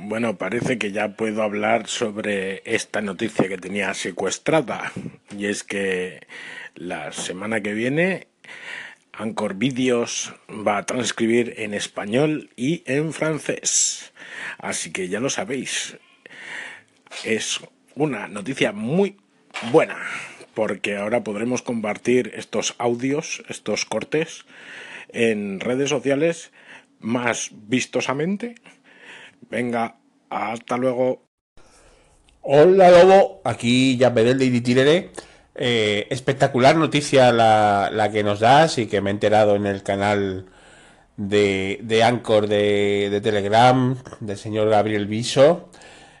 Bueno, parece que ya puedo hablar sobre esta noticia que tenía secuestrada. Y es que la semana que viene Anchor Videos va a transcribir en español y en francés. Así que ya lo sabéis. Es una noticia muy buena porque ahora podremos compartir estos audios, estos cortes en redes sociales más vistosamente. Venga, hasta luego. Hola Lobo, aquí ya del de Tirere. Eh, espectacular noticia la, la, que nos das y que me he enterado en el canal de, de Anchor de, de Telegram del señor Gabriel Viso.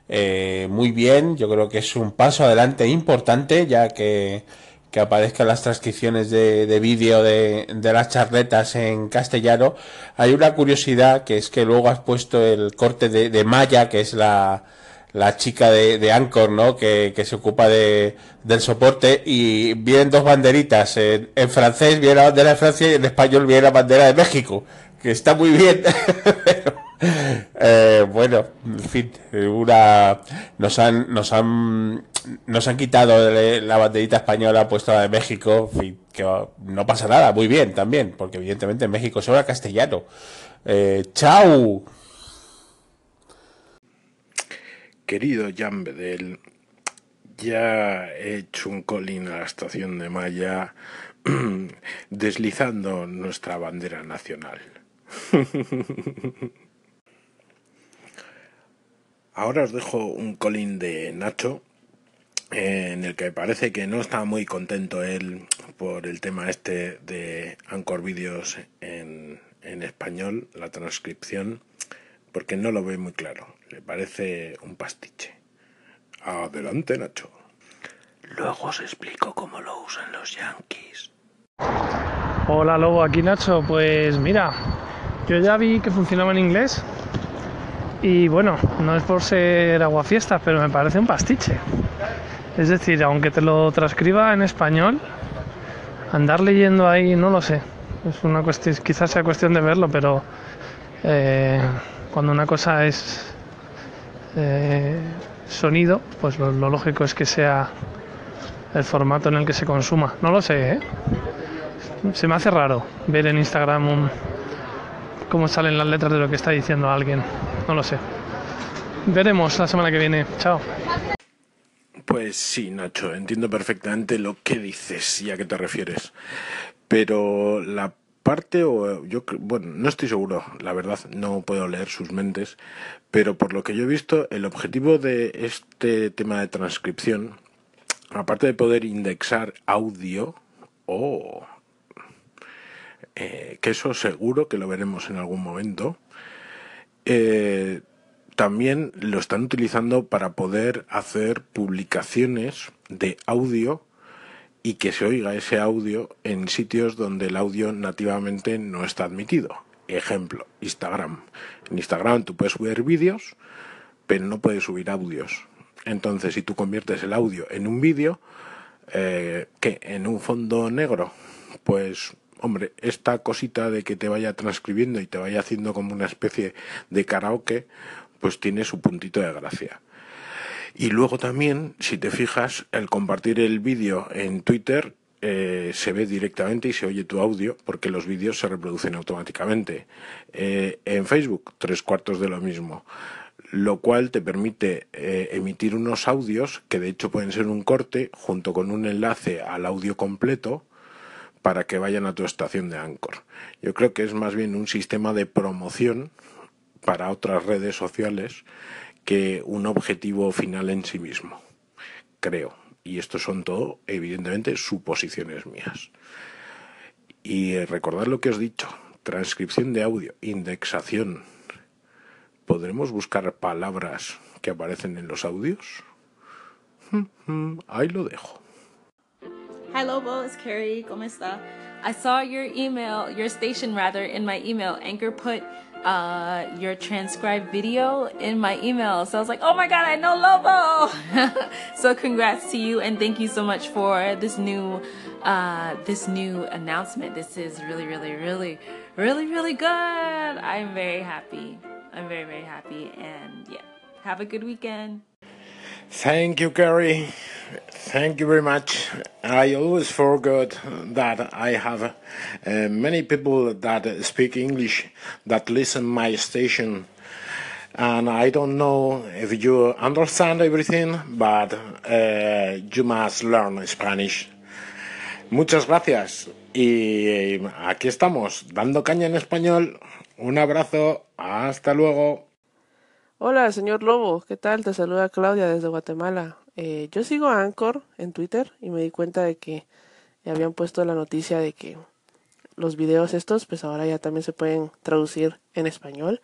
Eh, muy bien, yo creo que es un paso adelante importante ya que que aparezcan las transcripciones de, de vídeo de, de, las charletas en castellano. Hay una curiosidad que es que luego has puesto el corte de, de Maya, que es la, la chica de, de Anchor, ¿no? Que, que se ocupa de, del soporte y vienen dos banderitas. En, francés viene la bandera de Francia y en español viene la bandera de México, que está muy bien. eh, bueno, en fin, una nos han nos han nos han quitado la banderita española puesto la de México, que no pasa nada, muy bien también, porque evidentemente en México se habla castellano. Eh, chao. Querido Jan Bedel, ya he hecho un colín a la estación de Maya deslizando nuestra bandera nacional. Ahora os dejo un colín de Nacho en el que parece que no está muy contento él por el tema este de Anchor Videos en, en español, la transcripción, porque no lo ve muy claro. Le parece un pastiche. Adelante, Nacho. Luego os explico cómo lo usan los yankees. Hola Lobo, aquí Nacho. Pues mira, yo ya vi que funcionaba en inglés y bueno, no es por ser aguafiestas, pero me parece un pastiche. Es decir, aunque te lo transcriba en español, andar leyendo ahí, no lo sé. Es una cuestión, quizás sea cuestión de verlo, pero eh, cuando una cosa es eh, sonido, pues lo, lo, lógico es que sea el formato en el que se consuma. No lo sé, ¿eh? Se me hace raro ver en Instagram un, cómo salen las letras de lo que está diciendo alguien. No lo sé. Veremos la semana que viene. Chao. Pues sí, Nacho, entiendo perfectamente lo que dices y a qué te refieres. Pero la parte, o yo, bueno, no estoy seguro, la verdad, no puedo leer sus mentes, pero por lo que yo he visto, el objetivo de este tema de transcripción, aparte de poder indexar audio, oh, eh, que eso seguro que lo veremos en algún momento, eh, también lo están utilizando para poder hacer publicaciones de audio y que se oiga ese audio en sitios donde el audio nativamente no está admitido. Ejemplo, Instagram. En Instagram tú puedes subir vídeos, pero no puedes subir audios. Entonces, si tú conviertes el audio en un vídeo, eh, ¿qué? ¿En un fondo negro? Pues hombre, esta cosita de que te vaya transcribiendo y te vaya haciendo como una especie de karaoke, pues tiene su puntito de gracia. Y luego también, si te fijas, el compartir el vídeo en Twitter eh, se ve directamente y se oye tu audio porque los vídeos se reproducen automáticamente. Eh, en Facebook, tres cuartos de lo mismo. Lo cual te permite eh, emitir unos audios que de hecho pueden ser un corte junto con un enlace al audio completo para que vayan a tu estación de Anchor. Yo creo que es más bien un sistema de promoción para otras redes sociales que un objetivo final en sí mismo. Creo. Y esto son todo, evidentemente, suposiciones mías. Y recordad lo que os he dicho. Transcripción de audio, indexación. ¿Podremos buscar palabras que aparecen en los audios? Ahí lo dejo. Hi Lobo, Carrie. ¿Cómo está? I saw your email, your station rather, in my email. Anchor put uh, your transcribed video in my email. So I was like, oh my God, I know Lobo. so congrats to you and thank you so much for this new, uh, this new announcement. This is really, really, really, really, really good. I'm very happy. I'm very, very happy. And yeah, have a good weekend. Thank you, Gary. Thank you very much. I always forgot that I have uh, many people that speak English that listen my station, and I don't know if you understand everything, but uh, you must learn Spanish. Muchas gracias. Y aquí estamos, dando caña en español. Un abrazo. Hasta luego. Hola, señor Lobo, ¿qué tal? Te saluda Claudia desde Guatemala. Eh, yo sigo a Anchor en Twitter y me di cuenta de que habían puesto la noticia de que los videos estos, pues ahora ya también se pueden traducir en español.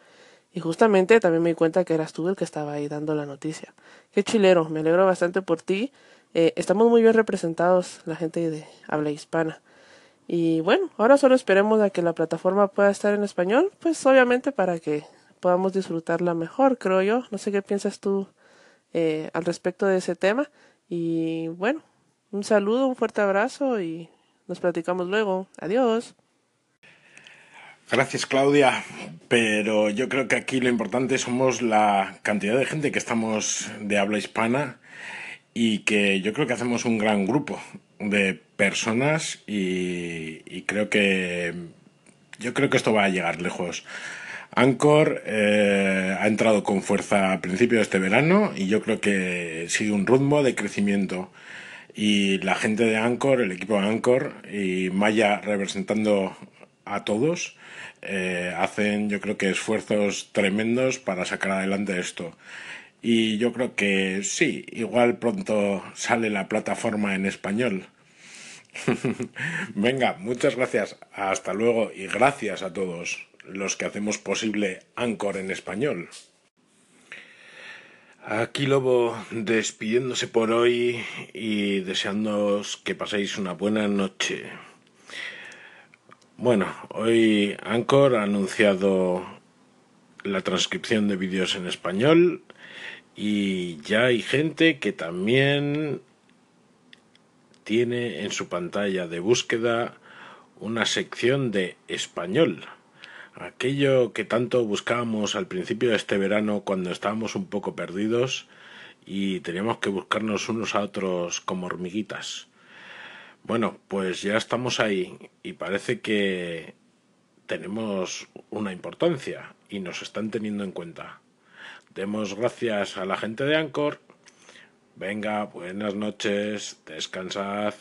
Y justamente también me di cuenta que eras tú el que estaba ahí dando la noticia. Qué chilero, me alegro bastante por ti. Eh, estamos muy bien representados, la gente de habla hispana. Y bueno, ahora solo esperemos a que la plataforma pueda estar en español, pues obviamente para que podamos disfrutarla mejor, creo yo. No sé qué piensas tú eh, al respecto de ese tema. Y bueno, un saludo, un fuerte abrazo y nos platicamos luego. Adiós. Gracias Claudia, pero yo creo que aquí lo importante somos la cantidad de gente que estamos de habla hispana y que yo creo que hacemos un gran grupo de personas y, y creo que yo creo que esto va a llegar lejos. Anchor eh, ha entrado con fuerza a principio de este verano y yo creo que sigue un ritmo de crecimiento. Y la gente de Anchor, el equipo de Anchor y Maya representando a todos, eh, hacen yo creo que esfuerzos tremendos para sacar adelante esto. Y yo creo que sí, igual pronto sale la plataforma en español. Venga, muchas gracias. Hasta luego y gracias a todos los que hacemos posible Anchor en español. Aquí Lobo despidiéndose por hoy y deseándoos que paséis una buena noche. Bueno, hoy Anchor ha anunciado la transcripción de vídeos en español y ya hay gente que también tiene en su pantalla de búsqueda una sección de español aquello que tanto buscábamos al principio de este verano cuando estábamos un poco perdidos y teníamos que buscarnos unos a otros como hormiguitas. Bueno, pues ya estamos ahí y parece que tenemos una importancia y nos están teniendo en cuenta. Demos gracias a la gente de Anchor. Venga, buenas noches, descansad.